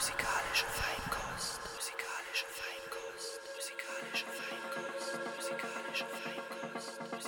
Musikalische Feinkost. Musikalische Feinkost. Musikalische Feinkost. Musikalische Feinkost.